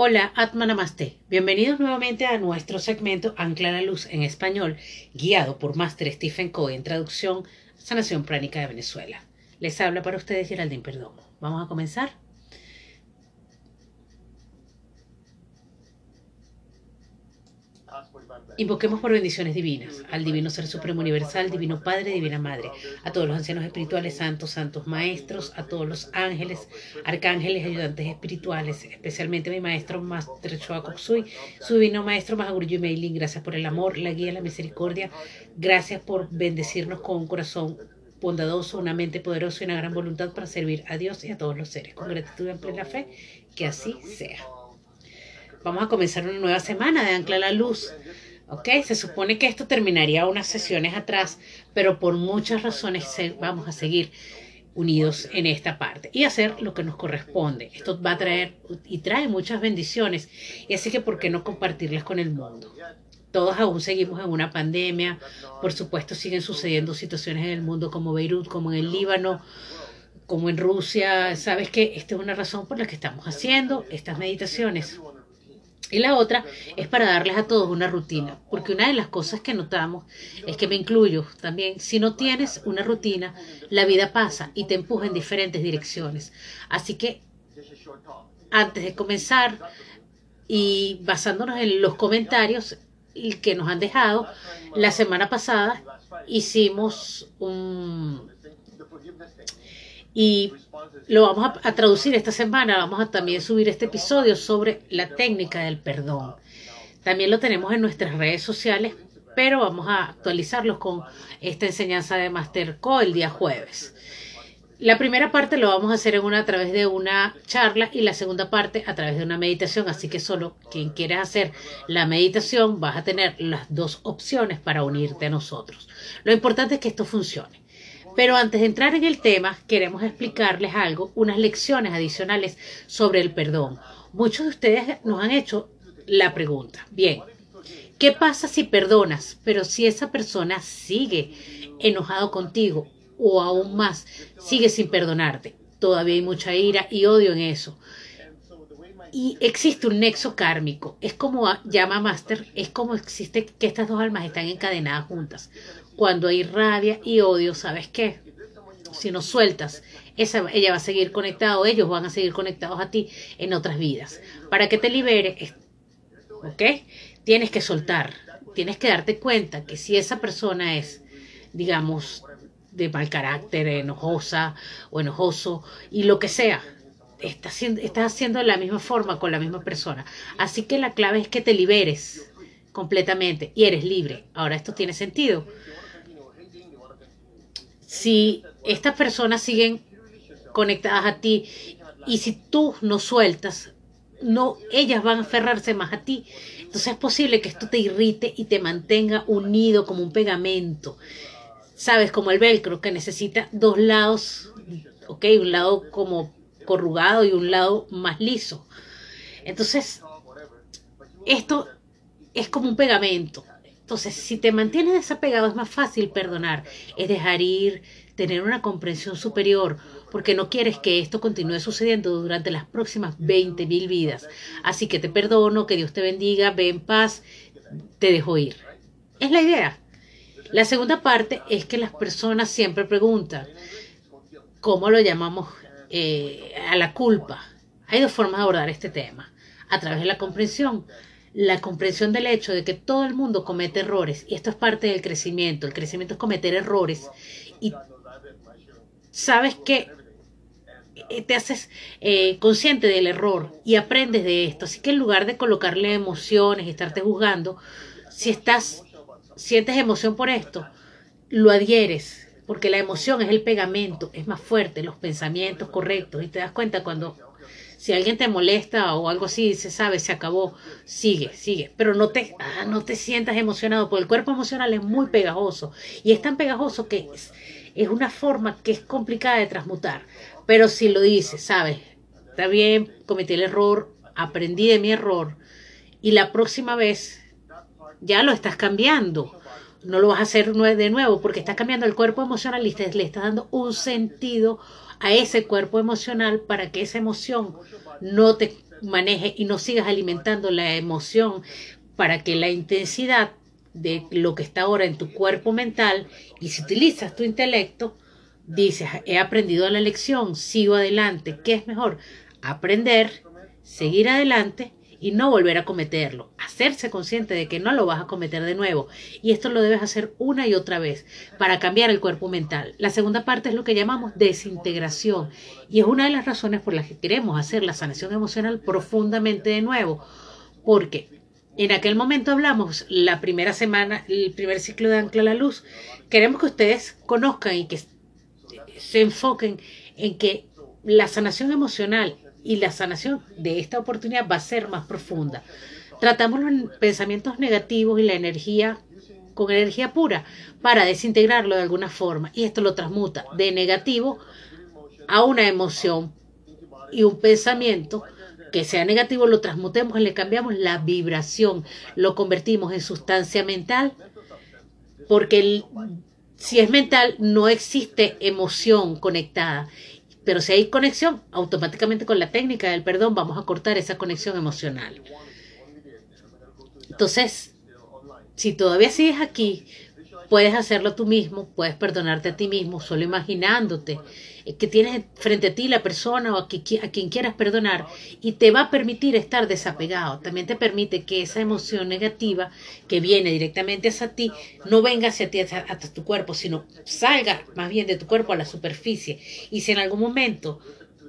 Hola, Atma Namaste. Bienvenidos nuevamente a nuestro segmento Ancla la Luz en español, guiado por Master Stephen Coe en traducción Sanación Pránica de Venezuela. Les habla para ustedes Geraldine Perdomo. Vamos a comenzar. Invoquemos por bendiciones divinas al Divino Ser Supremo Universal, Divino Padre, Divina Madre, a todos los ancianos espirituales, santos, santos maestros, a todos los ángeles, arcángeles, ayudantes espirituales, especialmente a mi maestro Master Choa Koksui, su divino maestro Mahaguru Meiling. Gracias por el amor, la guía, la misericordia. Gracias por bendecirnos con un corazón bondadoso, una mente poderosa y una gran voluntad para servir a Dios y a todos los seres. Con gratitud en plena fe, que así sea. Vamos a comenzar una nueva semana de Ancla la Luz. ¿Ok? Se supone que esto terminaría unas sesiones atrás, pero por muchas razones vamos a seguir unidos en esta parte y hacer lo que nos corresponde. Esto va a traer y trae muchas bendiciones y así que ¿por qué no compartirlas con el mundo? Todos aún seguimos en una pandemia, por supuesto siguen sucediendo situaciones en el mundo como Beirut, como en el Líbano, como en Rusia. Sabes que esta es una razón por la que estamos haciendo estas meditaciones. Y la otra es para darles a todos una rutina, porque una de las cosas que notamos es que me incluyo también, si no tienes una rutina, la vida pasa y te empuja en diferentes direcciones. Así que antes de comenzar y basándonos en los comentarios que nos han dejado, la semana pasada hicimos un y lo vamos a, traducir esta semana. Vamos a también subir este episodio sobre la técnica del perdón. También lo tenemos en nuestras redes sociales, pero vamos a actualizarlos con esta enseñanza de Master Co el día jueves. La primera parte lo vamos a hacer en una, a través de una charla y la segunda parte a través de una meditación. Así que solo quien quiera hacer la meditación vas a tener las dos opciones para unirte a nosotros. Lo importante es que esto funcione. Pero antes de entrar en el tema, queremos explicarles algo, unas lecciones adicionales sobre el perdón. Muchos de ustedes nos han hecho la pregunta, bien, ¿qué pasa si perdonas, pero si esa persona sigue enojado contigo o aún más, sigue sin perdonarte? Todavía hay mucha ira y odio en eso. Y existe un nexo kármico. Es como llama Master, es como existe que estas dos almas están encadenadas juntas. Cuando hay rabia y odio, ¿sabes qué? Si no sueltas, esa, ella va a seguir conectada ellos van a seguir conectados a ti en otras vidas. Para que te libere, ¿ok? Tienes que soltar, tienes que darte cuenta que si esa persona es, digamos, de mal carácter, enojosa o enojoso y lo que sea, estás, estás haciendo de la misma forma con la misma persona. Así que la clave es que te liberes completamente y eres libre. Ahora esto tiene sentido si estas personas siguen conectadas a ti y si tú no sueltas, no, ellas van a aferrarse más a ti. Entonces es posible que esto te irrite y te mantenga unido como un pegamento. Sabes, como el velcro que necesita dos lados, ok, un lado como corrugado y un lado más liso. Entonces, esto es como un pegamento. Entonces, si te mantienes desapegado es más fácil perdonar, es dejar ir, tener una comprensión superior, porque no quieres que esto continúe sucediendo durante las próximas 20 mil vidas. Así que te perdono, que Dios te bendiga, ve en paz, te dejo ir. Es la idea. La segunda parte es que las personas siempre preguntan, ¿cómo lo llamamos eh, a la culpa? Hay dos formas de abordar este tema. A través de la comprensión la comprensión del hecho de que todo el mundo comete errores y esto es parte del crecimiento. El crecimiento es cometer errores y sabes que eh, te haces eh, consciente del error y aprendes de esto. Así que en lugar de colocarle emociones y estarte juzgando, si estás sientes emoción por esto, lo adhieres, porque la emoción es el pegamento, es más fuerte, los pensamientos correctos y te das cuenta cuando si alguien te molesta o algo así, se sabe, se acabó, sigue, sigue. Pero no te, ah, no te sientas emocionado, porque el cuerpo emocional es muy pegajoso. Y es tan pegajoso que es, es una forma que es complicada de transmutar. Pero si lo dices, sabes, está bien, cometí el error, aprendí de mi error. Y la próxima vez ya lo estás cambiando. No lo vas a hacer de nuevo porque estás cambiando el cuerpo emocional y le estás dando un sentido a ese cuerpo emocional para que esa emoción no te maneje y no sigas alimentando la emoción para que la intensidad de lo que está ahora en tu cuerpo mental y si utilizas tu intelecto, dices, he aprendido la lección, sigo adelante. ¿Qué es mejor? Aprender, seguir adelante y no volver a cometerlo. Hacerse consciente de que no lo vas a cometer de nuevo. Y esto lo debes hacer una y otra vez para cambiar el cuerpo mental. La segunda parte es lo que llamamos desintegración. Y es una de las razones por las que queremos hacer la sanación emocional profundamente de nuevo. Porque en aquel momento hablamos la primera semana, el primer ciclo de Ancla a la Luz. Queremos que ustedes conozcan y que se enfoquen en que la sanación emocional y la sanación de esta oportunidad va a ser más profunda. Tratamos los pensamientos negativos y la energía con energía pura para desintegrarlo de alguna forma y esto lo transmuta de negativo a una emoción y un pensamiento que sea negativo lo transmutemos y le cambiamos la vibración, lo convertimos en sustancia mental porque si es mental no existe emoción conectada pero si hay conexión, automáticamente con la técnica del perdón vamos a cortar esa conexión emocional. Entonces, si todavía sigues aquí, puedes hacerlo tú mismo, puedes perdonarte a ti mismo, solo imaginándote que tienes frente a ti la persona o a, quien quieras perdonar y te va a permitir estar desapegado. También te permite que esa emoción negativa que viene directamente hacia ti no venga hacia ti, hasta tu cuerpo, sino salga más bien de tu cuerpo a la superficie. Y si en algún momento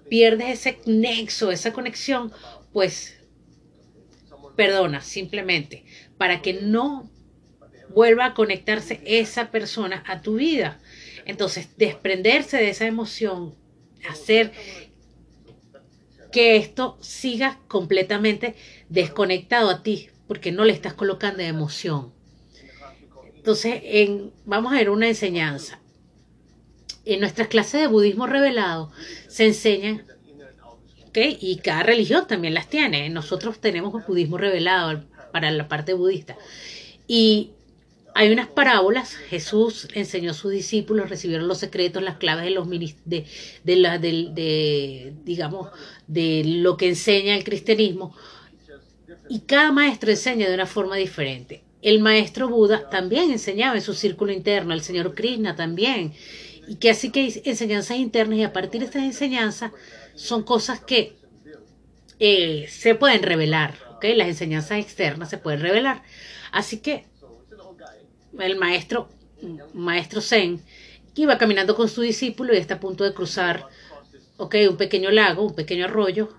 pierdes ese nexo, esa conexión, pues perdona simplemente para que no vuelva a conectarse esa persona a tu vida. Entonces, desprenderse de esa emoción, hacer que esto siga completamente desconectado a ti, porque no le estás colocando emoción. Entonces, en, vamos a ver una enseñanza. En nuestras clases de budismo revelado se enseñan, y cada religión también las tiene. Nosotros tenemos el budismo revelado para la parte budista. Y hay unas parábolas, Jesús enseñó a sus discípulos, recibieron los secretos, las claves de los de, de, la, de, digamos, de lo que enseña el cristianismo. Y cada maestro enseña de una forma diferente. El maestro Buda también enseñaba en su círculo interno, el señor Krishna también. Y que así que hay enseñanzas internas y a partir de estas enseñanzas son cosas que eh, se pueden revelar, ¿ok? Las enseñanzas externas se pueden revelar. Así que el maestro, maestro Zen, que iba caminando con su discípulo y está a punto de cruzar, ok, un pequeño lago, un pequeño arroyo.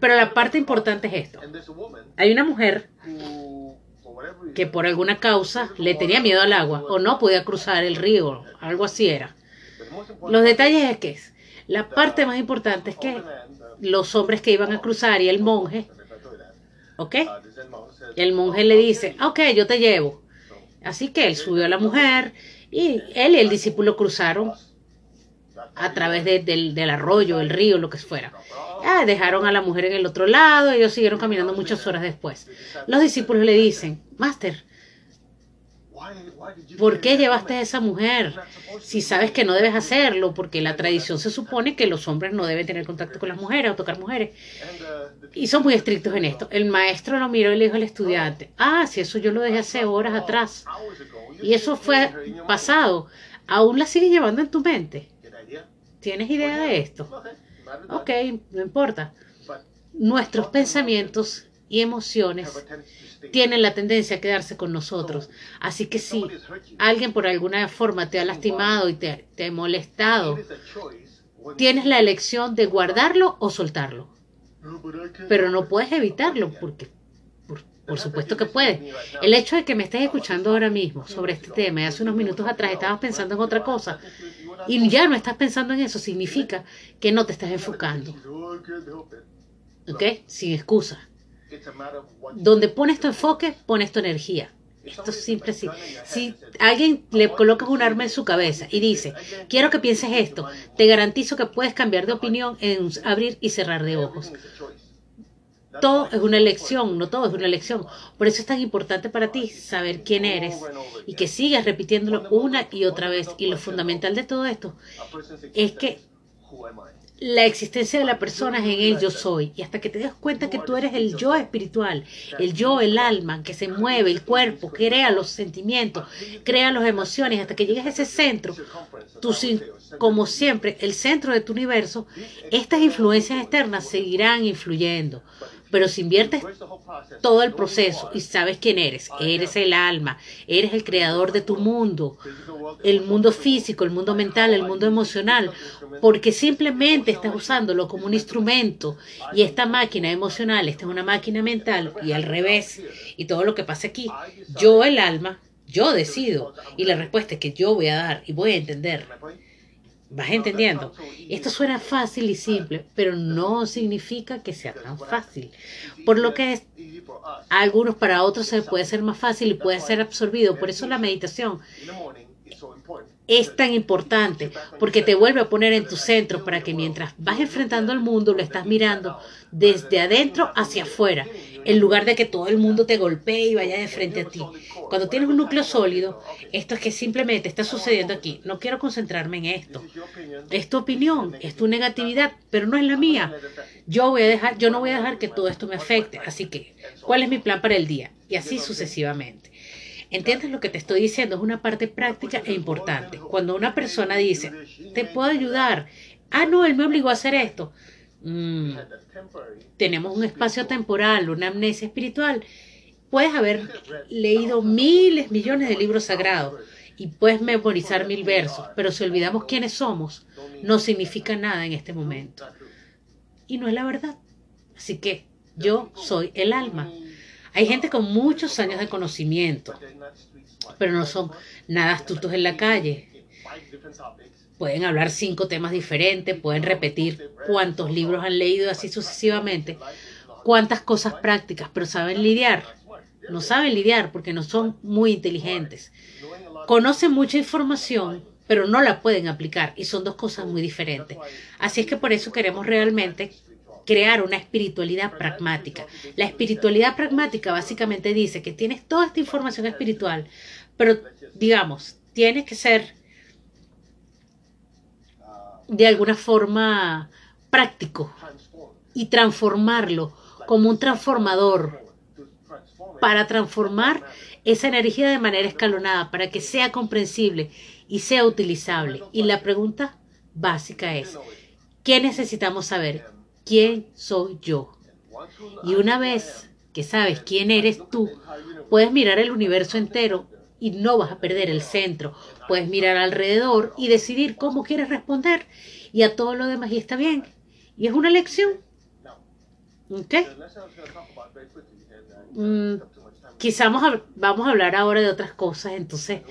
Pero la parte importante es esto. Hay una mujer que por alguna causa le tenía miedo al agua o no podía cruzar el río, algo así era. Los detalles es que la parte más importante es que los hombres que iban a cruzar y el monje ¿Ok? El monje le dice, ok, yo te llevo. Así que él subió a la mujer y él y el discípulo cruzaron a través del, arroyo, el río, lo que fuera. Ah, dejaron a la mujer en el otro lado, ellos siguieron caminando muchas horas después. Los discípulos le dicen, Master, ¿Por qué llevaste a esa mujer? Si sabes que no debes hacerlo, porque la tradición se supone que los hombres no deben tener contacto con las mujeres o tocar mujeres. Y son muy estrictos en esto. El maestro lo miró y le dijo al estudiante, ah, si eso yo lo dejé hace horas atrás. Y eso fue pasado. ¿Aún la sigues llevando en tu mente? ¿Tienes idea de esto? Ok, no importa. Nuestros pensamientos y emociones tienen la tendencia a quedarse con nosotros. Así que si alguien por alguna forma te ha lastimado y te, ha molestado, tienes la elección de guardarlo o soltarlo. Pero no puedes evitarlo porque, por, supuesto que puedes. El hecho de que me estés escuchando ahora mismo sobre este tema y hace unos minutos atrás estabas pensando en otra cosa y ya no estás pensando en eso, significa que no te estás enfocando. ¿Ok? Sin excusa. Donde pones tu enfoque, pones tu energía. Esto es simple así. Si alguien le colocas un arma en su cabeza y dice, quiero que pienses esto, te garantizo que puedes cambiar de opinión en abrir y cerrar de ojos. todo es una elección, no todo es una elección. Por eso es tan importante para ti saber quién eres y que sigas repitiéndolo una y otra vez. Y lo fundamental de todo esto es que la existencia de la persona es en el yo soy. Y hasta que te des cuenta que tú eres el yo espiritual, el yo, el alma, que se mueve, el cuerpo, crea los sentimientos, crea las emociones, hasta que llegues a ese centro, como siempre, el centro de tu universo, estas influencias externas seguirán influyendo. Pero si inviertes todo el proceso y sabes quién eres, eres el alma, eres el creador de tu mundo, el mundo físico, el mundo mental, el mundo emocional, porque simplemente estás usándolo como un instrumento y esta máquina emocional, esta es una máquina mental y al revés, y todo lo que pasa aquí, yo el alma, yo decido y la respuesta es que yo voy a dar y voy a entender ¿Vas entendiendo? Esto suena fácil y simple, pero no significa que sea tan fácil. Por lo que es, a algunos para otros se puede ser más fácil y puede ser absorbido. Por eso la meditación es tan importante, porque te vuelve a poner en tu centro para que mientras vas enfrentando al mundo lo estás mirando desde adentro hacia afuera en lugar de que todo el mundo te golpee y vaya de frente a ti. Cuando tienes un núcleo sólido, esto es que simplemente está sucediendo aquí. No quiero concentrarme en esto. Es tu opinión, es tu negatividad, pero no es la mía. Yo voy a dejar, yo no voy a dejar que todo esto me afecte. Así que, ¿cuál es mi plan para el día? Y así sucesivamente. ¿Entiendes lo que te estoy diciendo? Es una parte práctica e importante. Cuando una persona dice, te puedo ayudar, ah, no, él me obligó a hacer esto. Mm. tenemos un espacio temporal, una amnesia espiritual. Puedes haber leído miles, millones de libros sagrados y puedes memorizar mil versos, pero si olvidamos quiénes somos, no significa nada en este momento. Y no es la verdad. Así que yo soy el alma. Hay gente con muchos años de conocimiento, pero no son nada astutos en la calle pueden hablar cinco temas diferentes, pueden repetir cuántos libros han leído así sucesivamente, cuántas cosas prácticas, pero saben lidiar. No saben lidiar porque no son muy inteligentes. Conocen mucha información, pero no la pueden aplicar y son dos cosas muy diferentes. Así es que por eso queremos realmente crear una espiritualidad pragmática. La espiritualidad pragmática básicamente dice que tienes toda esta información espiritual, pero digamos, tienes que ser de alguna forma práctico y transformarlo como un transformador para transformar esa energía de manera escalonada, para que sea comprensible y sea utilizable. Y la pregunta básica es, ¿qué necesitamos saber? ¿Quién soy yo? Y una vez que sabes quién eres tú, puedes mirar el universo entero y no vas a perder el centro. Puedes mirar alrededor y decidir cómo quieres responder y a todo lo demás y está bien. Y es una lección. ¿Ok? Mm, quizás vamos a, hablar ahora de otras cosas. Entonces,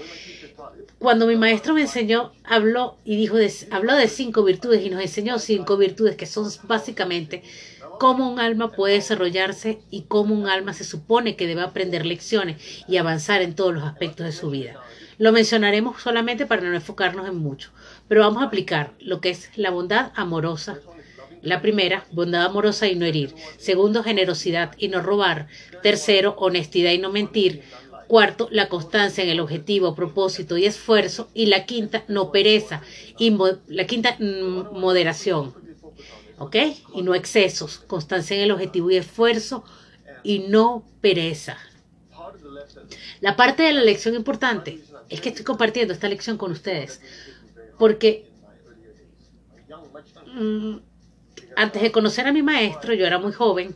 cuando mi maestro me enseñó, habló y dijo, de, habló de cinco virtudes y nos enseñó cinco virtudes que son básicamente cómo un alma puede desarrollarse y cómo un alma se supone que debe aprender lecciones y avanzar en todos los aspectos de su vida. Lo mencionaremos solamente para no enfocarnos en mucho, pero vamos a aplicar lo que es la bondad amorosa. La primera, bondad amorosa y no herir. Segundo, generosidad y no robar. Tercero, honestidad y no mentir. Cuarto, la constancia en el objetivo, propósito y esfuerzo. Y la quinta, no pereza. Y la quinta, mm, moderación. ¿Ok? Y no excesos, constancia en el objetivo y esfuerzo y no pereza. La parte de la lección importante es que estoy compartiendo esta lección con ustedes, porque mm, antes de conocer a mi maestro, yo era muy joven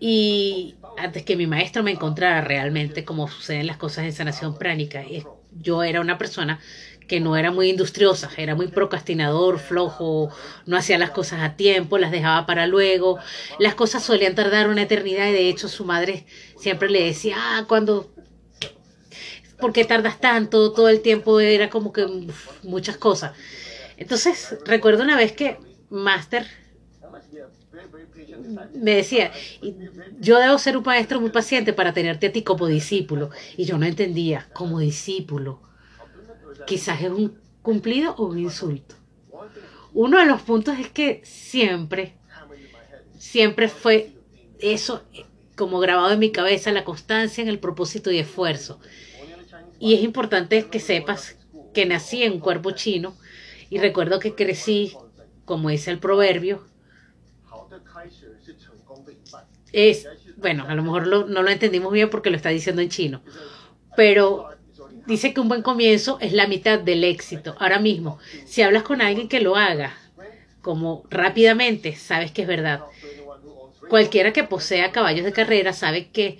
y antes que mi maestro me encontrara realmente como suceden las cosas en sanación pránica, yo era una persona que no era muy industriosa, era muy procrastinador, flojo, no hacía las cosas a tiempo, las dejaba para luego, las cosas solían tardar una eternidad y de hecho su madre siempre le decía, ah, cuando, ¿por qué tardas tanto? Todo el tiempo era como que muchas cosas. Entonces, recuerdo una vez que Master me decía, yo debo ser un maestro muy paciente para tenerte a ti como discípulo. Y yo no entendía, como discípulo quizás es un cumplido o un insulto. Uno de los puntos es que siempre siempre fue eso como grabado en mi cabeza, la constancia en el propósito y esfuerzo. Y es importante que sepas que nací en un cuerpo chino y recuerdo que crecí, como dice el proverbio, es, bueno, a lo mejor no lo entendimos bien porque lo está diciendo en chino, pero dice que un buen comienzo es la mitad del éxito. Ahora mismo, si hablas con alguien que lo haga, como rápidamente, sabes que es verdad. Cualquiera que posea caballos de carrera sabe que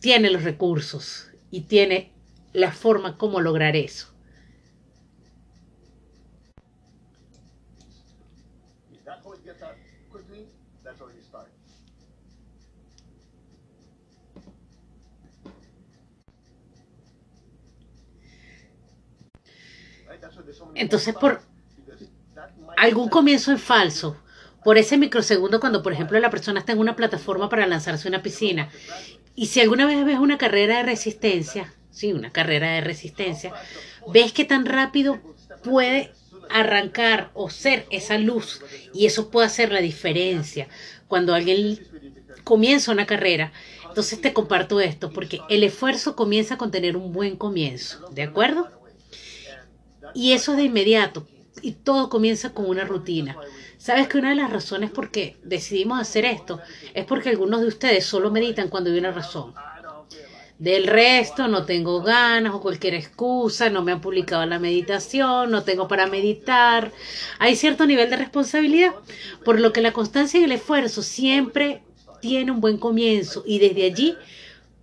tiene los recursos y tiene la forma como lograr eso. Entonces, por algún comienzo en falso, por ese microsegundo cuando, por ejemplo, la persona está en una plataforma para lanzarse a una piscina, y si alguna vez ves una carrera de resistencia, sí, una carrera de resistencia, ves que tan rápido puede arrancar o ser esa luz, y eso puede hacer la diferencia cuando alguien comienza una carrera. Entonces te comparto esto, porque el esfuerzo comienza con tener un buen comienzo, ¿de acuerdo? Y eso es de inmediato. Y todo comienza con una rutina. Sabes que una de las razones por qué decidimos hacer esto es porque algunos de ustedes solo meditan cuando hay una razón. Del resto no tengo ganas o cualquier excusa, no me han publicado la meditación, no tengo para meditar. Hay cierto nivel de responsabilidad, por lo que la constancia y el esfuerzo siempre tiene un buen comienzo y desde allí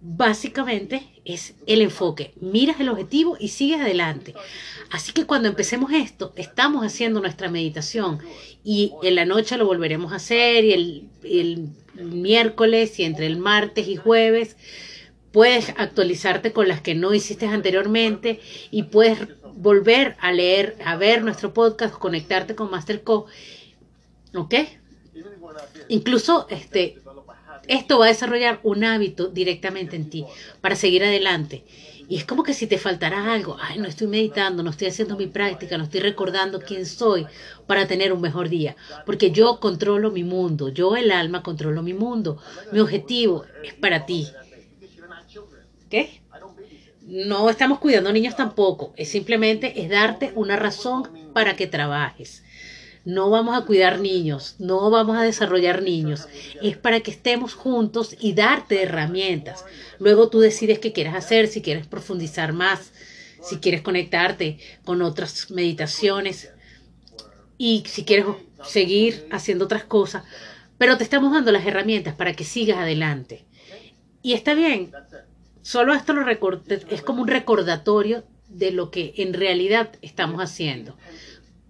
básicamente es el enfoque. Miras el objetivo y sigues adelante. Así que cuando empecemos esto, estamos haciendo nuestra meditación y en la noche lo volveremos a hacer y el, el miércoles y entre el martes y jueves puedes actualizarte con las que no hiciste anteriormente y puedes volver a leer, a ver nuestro podcast, conectarte con Masterco. ¿Ok? Incluso este, esto va a desarrollar un hábito directamente en ti para seguir adelante. Y es como que si te faltara algo, ay, no estoy meditando, no estoy haciendo mi práctica, no estoy recordando quién soy para tener un mejor día. Porque yo controlo mi mundo, yo el alma controlo mi mundo. Mi objetivo es para ti. ¿Qué? No estamos cuidando niños tampoco, es simplemente es darte una razón para que trabajes no vamos a cuidar niños, no vamos a desarrollar niños. Es para que estemos juntos y darte herramientas. Luego tú decides qué quieres hacer, si quieres profundizar más, si quieres conectarte con otras meditaciones y si quieres seguir haciendo otras cosas. Pero te estamos dando las herramientas para que sigas adelante. Y está bien, solo esto lo es como un recordatorio de lo que en realidad estamos haciendo.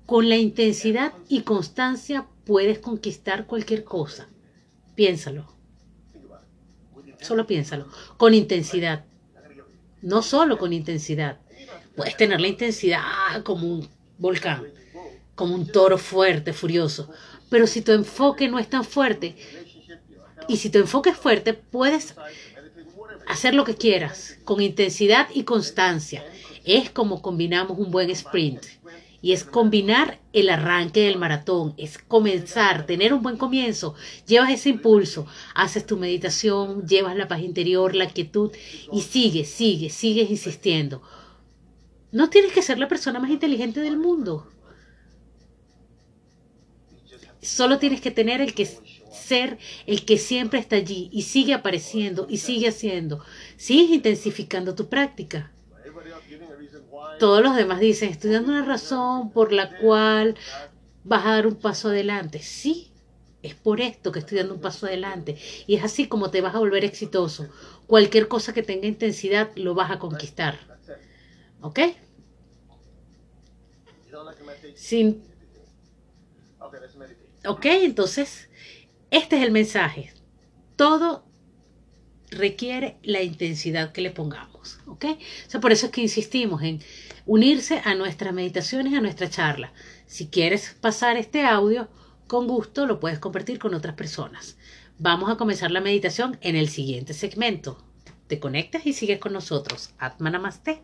Con la intensidad y constancia puedes conquistar cualquier cosa. Piénsalo. Solo piénsalo. Con intensidad. No solo con intensidad. Puedes tener la intensidad como un volcán, como un toro fuerte, furioso. Pero si tu enfoque no es tan fuerte, y si tu enfoque es fuerte, puedes hacer lo que quieras, con intensidad y constancia. Es como combinamos un buen sprint y es combinar el arranque del maratón, es comenzar, tener un buen comienzo, llevas ese impulso, haces tu meditación, llevas la paz interior, la quietud y sigues, sigues, sigues insistiendo. No tienes que ser la persona más inteligente del mundo. Solo tienes que tener el que ser el que siempre está allí y sigue apareciendo y sigue haciendo. Sigues intensificando tu práctica todos los demás dicen, estoy dando una razón por la cual vas a dar un paso adelante. Sí, es por esto que estoy dando un paso adelante. Y es así como te vas a volver exitoso. Cualquier cosa que tenga intensidad lo vas a conquistar. ¿Ok? Sin... Ok, entonces, este es el mensaje. Todo requiere la intensidad que le pongamos. ¿Ok? O sea, por eso es que insistimos en unirse a nuestras meditaciones, a nuestra charla. Si quieres pasar este audio, con gusto lo puedes compartir con otras personas. Vamos a comenzar la meditación en el siguiente segmento. Te conectas y sigues con nosotros. Atmanamaste.